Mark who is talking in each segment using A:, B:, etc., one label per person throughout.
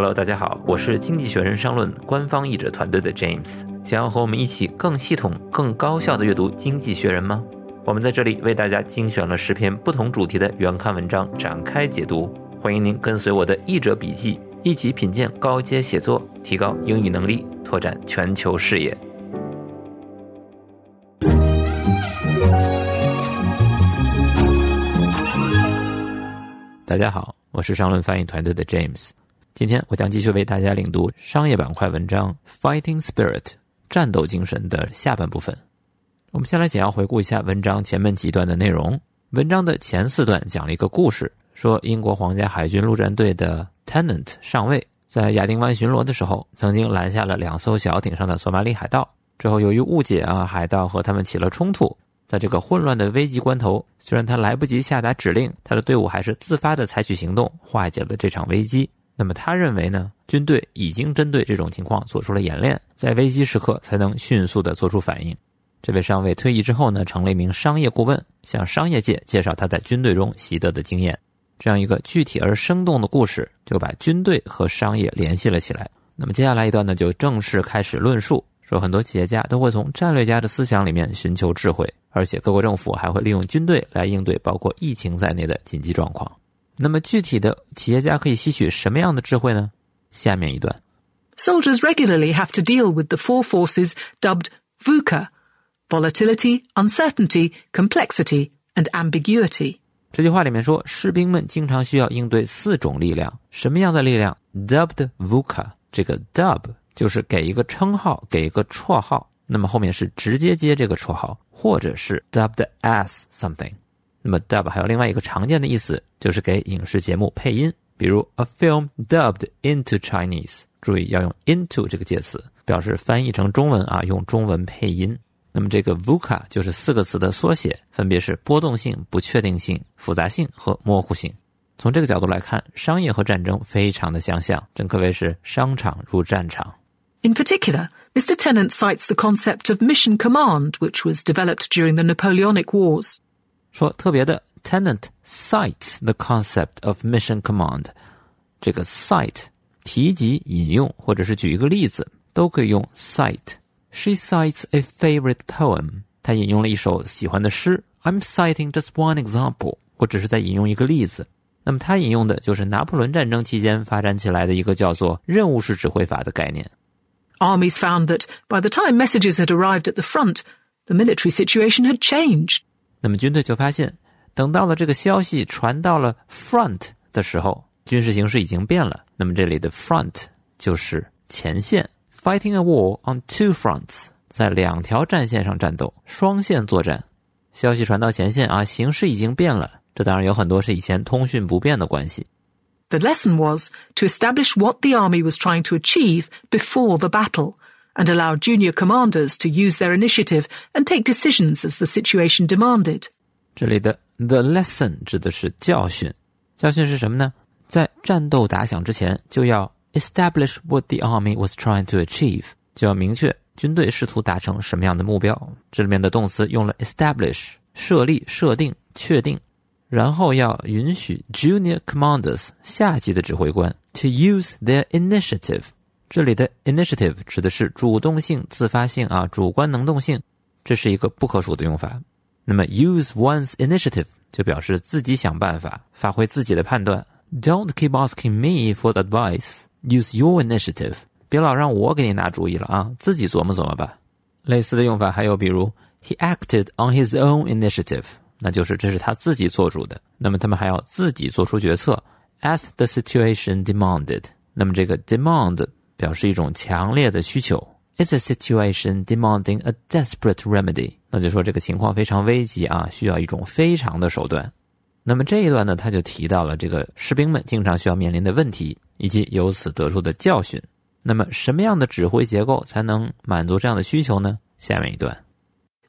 A: Hello，大家好，我是经济学人商论官方译者团队的 James。想要和我们一起更系统、更高效的阅读《经济学人》吗？我们在这里为大家精选了十篇不同主题的原刊文章，展开解读。欢迎您跟随我的译者笔记，一起品鉴高阶写作，提高英语能力，拓展全球视野。大家好，我是商论翻译团队的 James。今天我将继续为大家领读商业板块文章《Fighting Spirit》战斗精神的下半部分。我们先来简要回顾一下文章前面几段的内容。文章的前四段讲了一个故事，说英国皇家海军陆战队的 Tenant 上尉在亚丁湾巡逻的时候，曾经拦下了两艘小艇上的索马里海盗。之后由于误解啊，海盗和他们起了冲突。在这个混乱的危急关头，虽然他来不及下达指令，他的队伍还是自发的采取行动，化解了这场危机。那么他认为呢？军队已经针对这种情况做出了演练，在危机时刻才能迅速的做出反应。这位上尉退役之后呢，成了一名商业顾问，向商业界介绍他在军队中习得的经验。这样一个具体而生动的故事，就把军队和商业联系了起来。那么接下来一段呢，就正式开始论述，说很多企业家都会从战略家的思想里面寻求智慧，而且各国政府还会利用军队来应对包括疫情在内的紧急状况。那么具体的企业家可以吸取什么样的智慧呢？下面一段
B: ：Soldiers regularly have to deal with the four forces dubbed VUCA: volatility, uncertainty, complexity, and ambiguity。
A: 这句话里面说，士兵们经常需要应对四种力量。什么样的力量？Dubbed VUCA。这个 dub 就是给一个称号，给一个绰号。那么后面是直接接这个绰号，或者是 dubbed as something。那么 dub 还有另外一个常见的意思，就是给影视节目配音，比如 a film dubbed into Chinese。注意要用 into 这个介词，表示翻译成中文啊，用中文配音。那么这个 VUCA 就是四个词的缩写，分别是波动性、不确定性、复杂性和模糊性。从这个角度来看，商业和战争非常的相像，真可谓是商场如战场。
B: In particular, Mr. Tennant cites the concept of mission command, which was developed during the Napoleonic Wars.
A: 说特别的，Tenant cites the concept of mission command。这个 cite 提及、引用或者是举一个例子，都可以用 cite。She cites a favorite poem。她引用了一首喜欢的诗。I'm citing just one example。我只是在引用一个例子。那么她引用的就是拿破仑战争期间发展起来的一个叫做任务式指挥法的概念。
B: Armies found that by the time messages had arrived at the front, the military situation had changed.
A: 那么军队就发现，等到了这个消息传到了 front 的时候，军事形势已经变了。那么这里的 front 就是前线，fighting a war on two fronts，在两条战线上战斗，双线作战。消息传到前线啊，形势已经变了。这当然有很多是以前通讯不便的关系。
B: The lesson was to establish what the army was trying to achieve before the battle and allow junior commanders to use their initiative and take decisions as the situation demanded.
A: 这里的 the lesson 指的是教训，教训是什么呢？在战斗打响之前，就要 establish what the army was trying to achieve，就要明确军队试图达成什么样的目标。这里面的动词用了 establish，设立、设定、确定，然后要允许 junior commanders 下级的指挥官 to use their initiative。 这里的 initiative 指的是主动性、自发性啊，主观能动性，这是一个不可数的用法。那么 use one's initiative 就表示自己想办法，发挥自己的判断。Don't keep asking me for advice. Use your initiative. 别老让我给你拿主意了啊，自己琢磨琢磨吧。类似的用法还有比如 he acted on his own initiative，那就是这是他自己做主的。那么他们还要自己做出决策，as the situation demanded。那么这个 demand 表示一种强烈的需求，It's a situation demanding a desperate remedy。那就说这个情况非常危急啊，需要一种非常的手段。那么这一段呢，他就提到了这个士兵们经常需要面临的问题，以及由此得出的教训。那么什么样的指挥结构才能满足这样的需求呢？下面一段。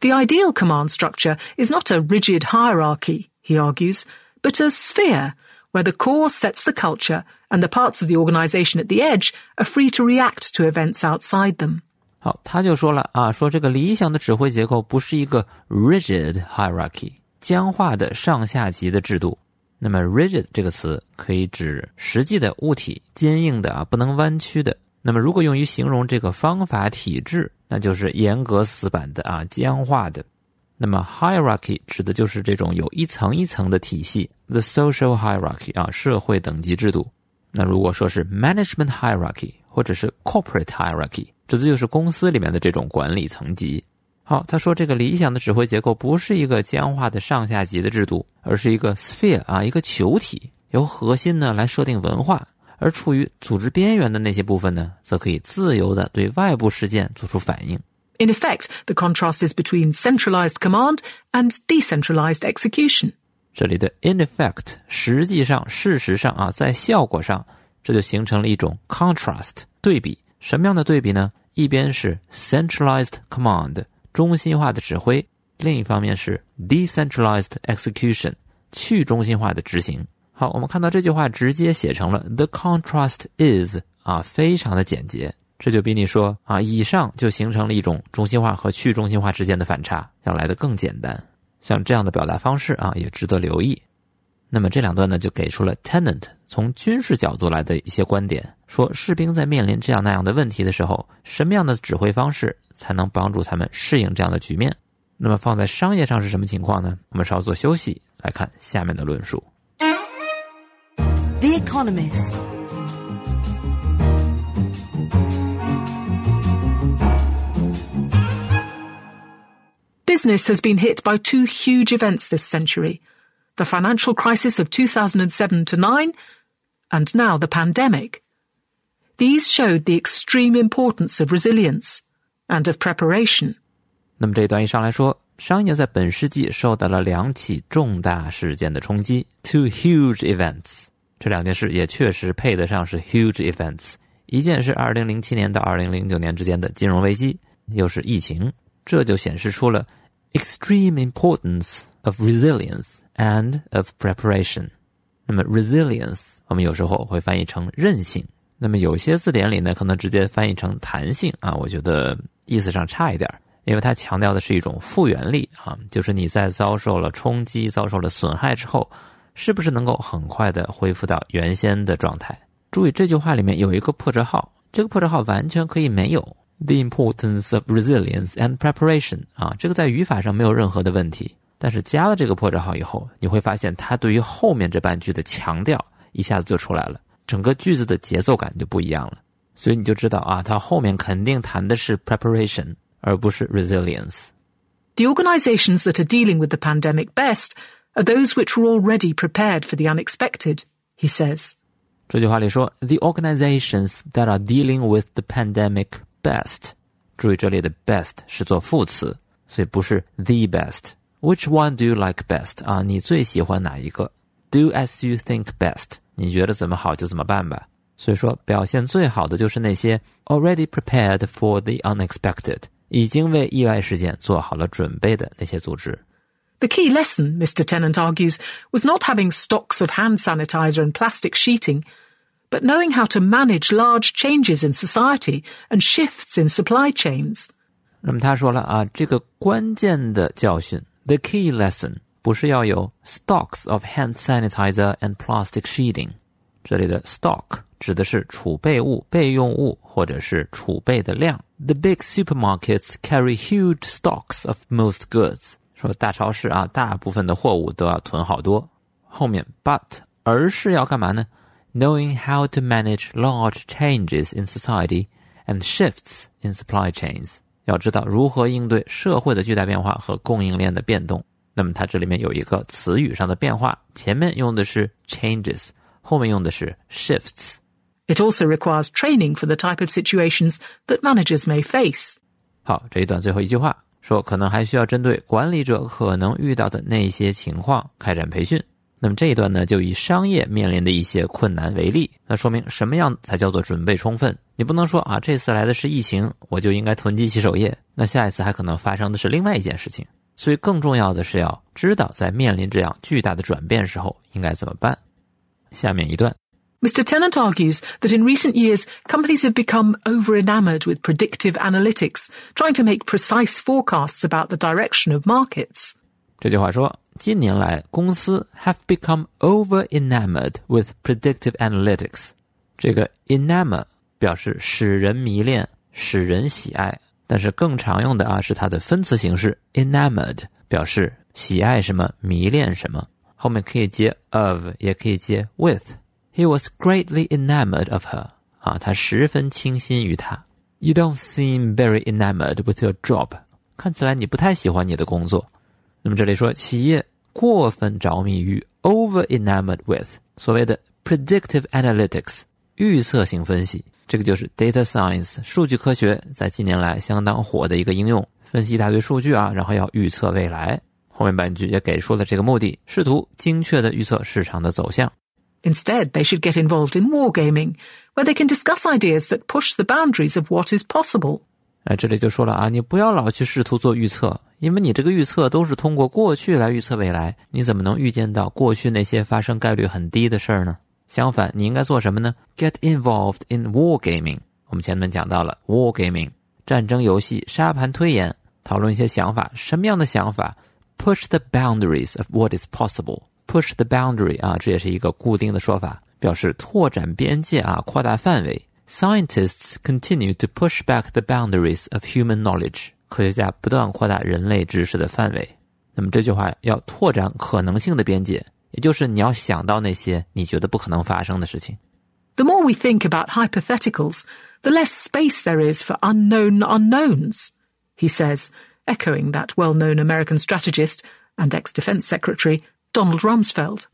B: The ideal command structure is not a rigid hierarchy, he argues, but a sphere where the core sets the culture and the parts of the organization at the edge are free to react to events outside them.
A: 好，他就说了啊，说这个理想的指挥结构不是一个 rigid hierarchy 僵化的上下级的制度，那么 rigid 这个词可以指实际的物体，坚硬的啊，不能弯曲的。那么如果用于形容这个方法体制，那就是严格死板的啊，僵化的。那么 hierarchy 指的就是这种有一层一层的体系，the social hierarchy 啊，社会等级制度。那如果说是 management hierarchy 或者是 corporate hierarchy，指的就是公司里面的这种管理层级。好，他说这个理想的指挥结构不是一个僵化的上下级的制度，而是一个 sphere 啊，一个球体，由核心呢来设定文化，而处于组织边缘的那些部分呢，则可以自由的对外部事件做出反应。
B: In effect, the contrast is between centralized command and decentralized execution.
A: 这里的 in effect 实际上、事实上啊，在效果上，这就形成了一种 contrast 对比。什么样的对比呢？一边是 centralized command 中心化的指挥，另一方面是 decentralized execution 去中心化的执行。好，我们看到这句话直接写成了 the contrast is 啊，非常的简洁。这就比你说啊，以上就形成了一种中心化和去中心化之间的反差，要来的更简单。像这样的表达方式啊，也值得留意。那么这两段呢，就给出了 Tenant 从军事角度来的一些观点，说士兵在面临这样那样的问题的时候，什么样的指挥方式才能帮助他们适应这样的局面？那么放在商业上是什么情况呢？我们稍作休息，来看下面的论述。
C: The Economist.
B: Business has been hit by two huge events this century the financial crisis of 2007 to 9, and now the pandemic. These showed the extreme importance of resilience and of preparation.
A: 那么这一段一上来说，商业在本世纪受到了两起重大事件的冲击，two huge events。这两件事也确实配得上是 huge events。一件是2007年到2009年之间的金融危机，又是疫情，这就显示出了 extreme importance of resilience and of preparation。那么 resilience 我们有时候会翻译成韧性，那么有些字典里呢可能直接翻译成弹性啊，我觉得意思上差一点，因为它强调的是一种复原力啊，就是你在遭受了冲击、遭受了损害之后，是不是能够很快的恢复到原先的状态？注意这句话里面有一个破折号，这个破折号完全可以没有。The importance of resilience and preparation 啊，这个在语法上没有任何的问题，但是加了这个破折号以后，你会发现它对于后面这半句的强调一下子就出来了，整个句子的节奏感就不一样了。所以你就知道啊，它后面肯定谈的是 preparation，而不是
B: resilience。The organizations that are dealing with the pandemic best are those which were already prepared for the unexpected, he says.
A: 这句话里说，the organizations that are dealing with the pandemic best，注意这里的 best 是做副词，所以不是 the best。Which one do you like best？啊，你最喜欢哪一个？Do as you think best，你觉得怎么好就怎么办吧。所以说，表现最好的就是那些 already prepared for the unexpected，已经为意外事件做好了准备的那些组织。
B: The key lesson, Mr. Tennant argues, was not having stocks of hand sanitizer and plastic sheeting, but knowing how to manage large changes in society and shifts in supply chains.
A: 那么他说了啊，这个关键的教训，the key lesson 不是要有 stocks of hand sanitizer and plastic sheeting。这里的 stock 指的是储备物、备用物或者是储备的量。The big supermarkets carry huge stocks of most goods。说大超市啊，大部分的货物都要囤好多。后面 but 而是要干嘛呢 ？Knowing how to manage large changes in society and shifts in supply chains，要知道如何应对社会的巨大变化和供应链的变动。那么它这里面有一个词语上的变化，前面用的是 changes，后面用的是 shifts。
B: It also requires training for the type of situations that managers may face.
A: 好，这一段最后一句话说，可能还需要针对管理者可能遇到的那些情况开展培训。 那么这一段呢，就以商业面临的一些困难为例，那说明什么样才叫做准备充分？你不能说啊，这次来的是疫情，我就应该囤积洗手液，那下一次还可能发生的是另外一件事情。所以更重要的是要知道，在面临这样巨大的转变时候应该怎么办。下面一段。
B: Mr. Tennant argues that in recent years, companies have become over enamored with predictive analytics, trying to make precise forecasts about the direction of markets.
A: 这句话说，近年来公司 have become over enamored with predictive analytics。这个 enamor 表示使人迷恋、使人喜爱，但是更常用的啊是它的分词形式 enamored，表示喜爱什么、迷恋什么。后面可以接 of，也可以接 with。He was greatly enamored of her。啊，他十分倾心于她。You don't seem very enamored with your job。看起来你不太喜欢你的工作。那么这里说企业过分着迷于 over enamored with 所谓的 predictive analytics 预测性分析，这个就是 data science 数据科学在近年来相当火的一个应用，分析一大堆数据啊，然后要预测未来。后面半句也给出了这个目的，试图精确的预测市场的走向。
B: Instead, they should get involved in wargaming, where they can discuss ideas that push the boundaries of what is possible.
A: 哎，这里就说了啊，你不要老去试图做预测，因为你这个预测都是通过过去来预测未来，你怎么能预见到过去那些发生概率很低的事儿呢？相反，你应该做什么呢？Get involved in wargaming。我们前面讲到了 wargaming，战争游戏、沙盘推演，讨论一些想法，什么样的想法？Push the boundaries of what is possible。Push the boundary 啊，这也是一个固定的说法，表示拓展边界啊，扩大范围。Scientists continue to push back the boundaries of human knowledge。科学家不断扩大人类知识的范围。那么这句话要拓展可能性的边界，也就是你要想到那些你觉得不可能发生的事情。
B: The more we think about hypotheticals, the less space there is for unknown unknowns, he says, echoing that well-known American strategist and ex-defense secretary Donald Rumsfeld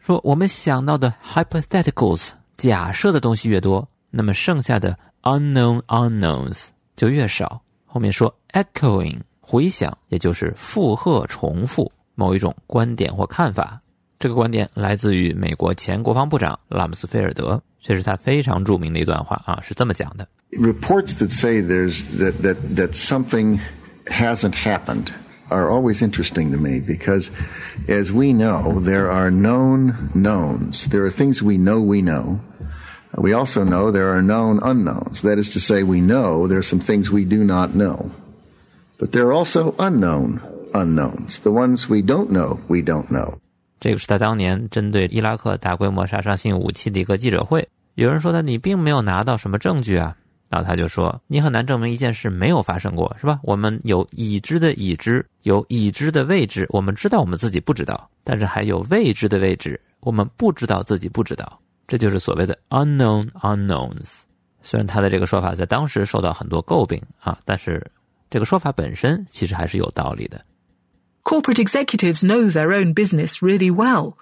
A: 说：“我们想到的 hypotheticals 假设的东西越多， 那么剩下的 unknown unknowns 就越少。”后面说 echoing 回响，也就是附和、重复某一种观点或看法。这个观点来自于美国前国防部长拉姆斯菲尔德，这是他非常着名的一段话啊，是这么讲的：“
D: Reports that say there's that that that something hasn't happened。” are always interesting to me because, as we know, there are known knowns. There are things we know we know. We also know there are known unknowns. That is to say, we know there are some things we do not know. But there are also unknown unknowns. The ones we don't know, we don't know.
A: 这个是他当年针对伊拉克大规模杀伤性武器的一个记者会。有人说他你并没有拿到什么证据啊，然后他就说：“你很难证明一件事没有发生过，是吧？我们有已知的已知，有已知的未知。我们知道我们自己不知道，但是还有未知的未知，我们不知道自己不知道。这就是所谓的 unknown unknowns。虽然他的这个说法在当时受到很多诟病啊，但是这个说法本身其实还是有道理的。
B: Corporate executives know their own business really well,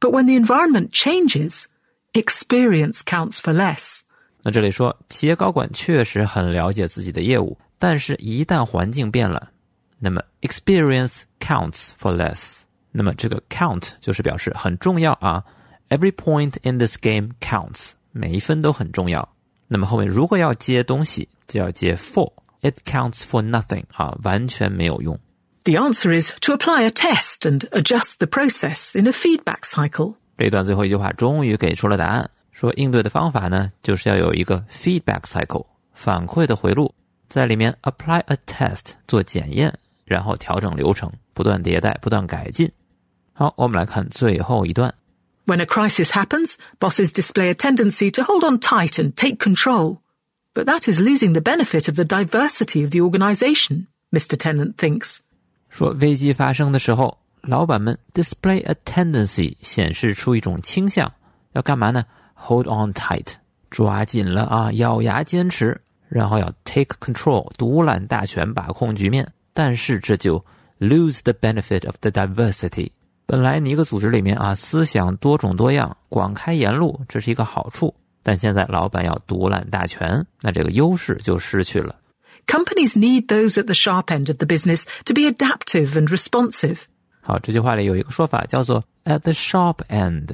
B: but when the environment changes, experience counts for less.”
A: 那这里说，企业高管确实很了解自己的业务，但是，一旦环境变了，那么 experience counts for less。那么这个 count 就是表示很重要啊，every point in this game counts，每一分都很重要。那么后面如果要接东西，就要接 for，it counts for nothing 啊，完全没有用。
B: The answer is to apply a test and adjust the process in a feedback cycle。
A: 这一段最后一句话终于给出了答案。说应对的方法呢，就是要有一个 feedback cycle 反馈的回路，在里面 apply a test 做检验，然后调整流程，不断迭代，不断改进。好，我们来看最后一段。
B: When a crisis happens, bosses display a tendency to hold on tight and take control. But that is losing the benefit of the diversity of the organization, Mr. Tennant thinks.
A: 说危机发生的时候，老板们 display a tendency 显示出一种倾向，要干嘛呢？Hold on tight，抓紧了啊，咬牙坚持，然后要 take control，独揽大权，把控局面。但是这就 lose the benefit of the diversity。 本来你一个组织里面啊，思想多种多样，广开言路，这是一个好处。但现在老板要独揽大权，那这个优势就失去了。
B: Companies need those at the sharp end of the business to be adaptive and responsive。
A: 好，这句话里有一个说法叫做 at the sharp end。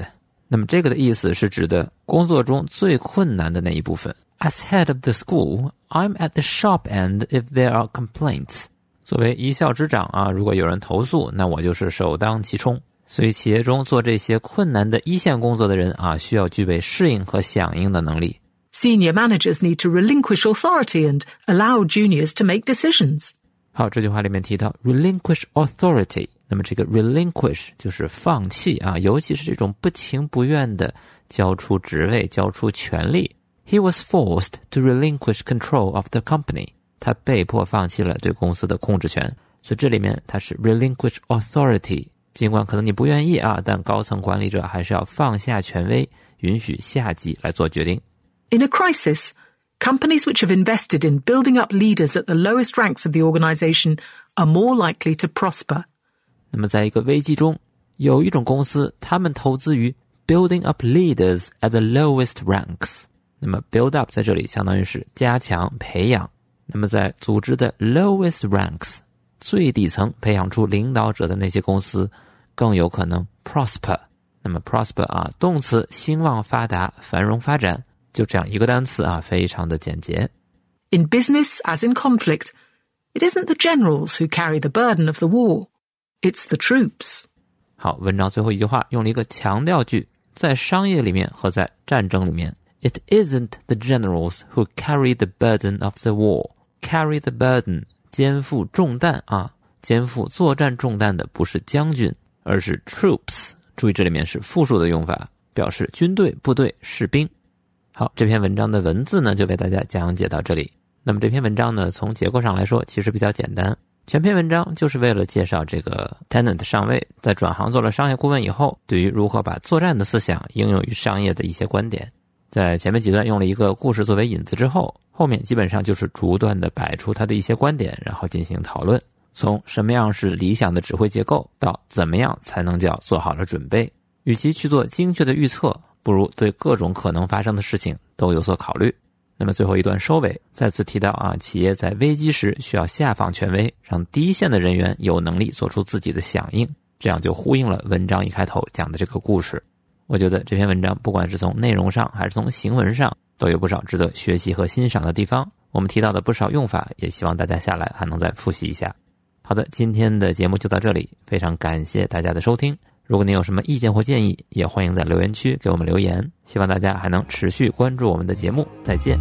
A: 那么这个的意思是指的工作中最困难的那一部分。As head of the school, I'm at the sharp end if there are complaints。作为一校之长啊，如果有人投诉，那我就是首当其冲。所以企业中做这些困难的一线工作的人啊，需要具备适应和响应的能力。
B: Senior managers need to relinquish authority and allow juniors to make decisions。
A: 好，这句话里面提到 relinquish authority。那么这个 relinquish 就是放弃啊，尤其是这种不情不愿的交出职位、交出权利。He was forced to relinquish control of the company。他被迫放弃了对公司的控制权。所以这里面它是 relinquish authority。尽管可能你不愿意啊，但高层管理者还是要放下权威，允许下级来做决定。
B: In a crisis, companies which have invested in building up leaders at the lowest ranks of the organization are more likely to prosper.
A: 那么，在一个危机中，有一种公司，他们投资于 building up leaders at the lowest ranks。那么，build up 在这里相当于是加强、培养。那么，在组织的 lowest ranks 最底层培养出领导者的那些公司，更有可能 prosper。那么，prosper 啊，动词兴旺、发达、繁荣、发展，就这样一个单词啊，非常的简洁。
B: In business, as in conflict, it isn't the generals who carry the burden of the war. It's the troops.
A: 好，文章最后一句话用了一个强调句，在商业里面和在战争里面，It isn't the generals who carry the burden of the war. Carry the burden，肩负重担啊，肩负作战重担的不是将军，而是 troops。注意这里面是复数的用法，表示军队、部队、士兵。好，这篇文章的文字呢就为大家讲解到这里。那么这篇文章呢，从结构上来说，其实比较简单。全篇文章就是为了介绍这个 Tenant 上尉在转行做了商业顾问以后，对于如何把作战的思想应用于商业的一些观点。在前面几段用了一个故事作为引子之后，后面基本上就是逐段的摆出他的一些观点，然后进行讨论。从什么样是理想的指挥结构，到怎么样才能叫做好了准备。与其去做精确的预测，不如对各种可能发生的事情都有所考虑。那么最后一段收尾，再次提到啊，企业在危机时需要下放权威，让第一线的人员有能力做出自己的响应，这样就呼应了文章一开头讲的这个故事。我觉得这篇文章不管是从内容上还是从行文上，都有不少值得学习和欣赏的地方。我们提到的不少用法，也希望大家下来还能再复习一下。好的，今天的节目就到这里，非常感谢大家的收听。如果您有什么意见或建议，也欢迎在留言区给我们留言。希望大家还能持续关注我们的节目。再见。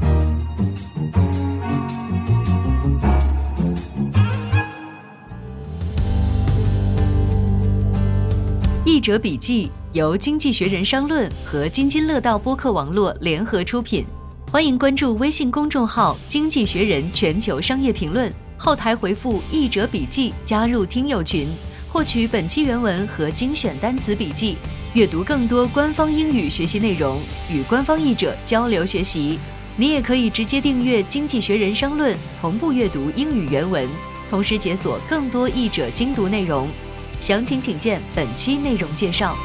E: 译者笔记由经济学人商论和津津乐道播客网络联合出品，欢迎关注微信公众号“经济学人全球商业评论”，后台回复“译者笔记”加入听友群。获取本期原文和精选单词笔记，阅读更多官方英语学习内容，与官方译者交流学习。你也可以直接订阅《经济学人商论》，同步阅读英语原文，同时解锁更多译者精读内容。详情请见本期内容介绍。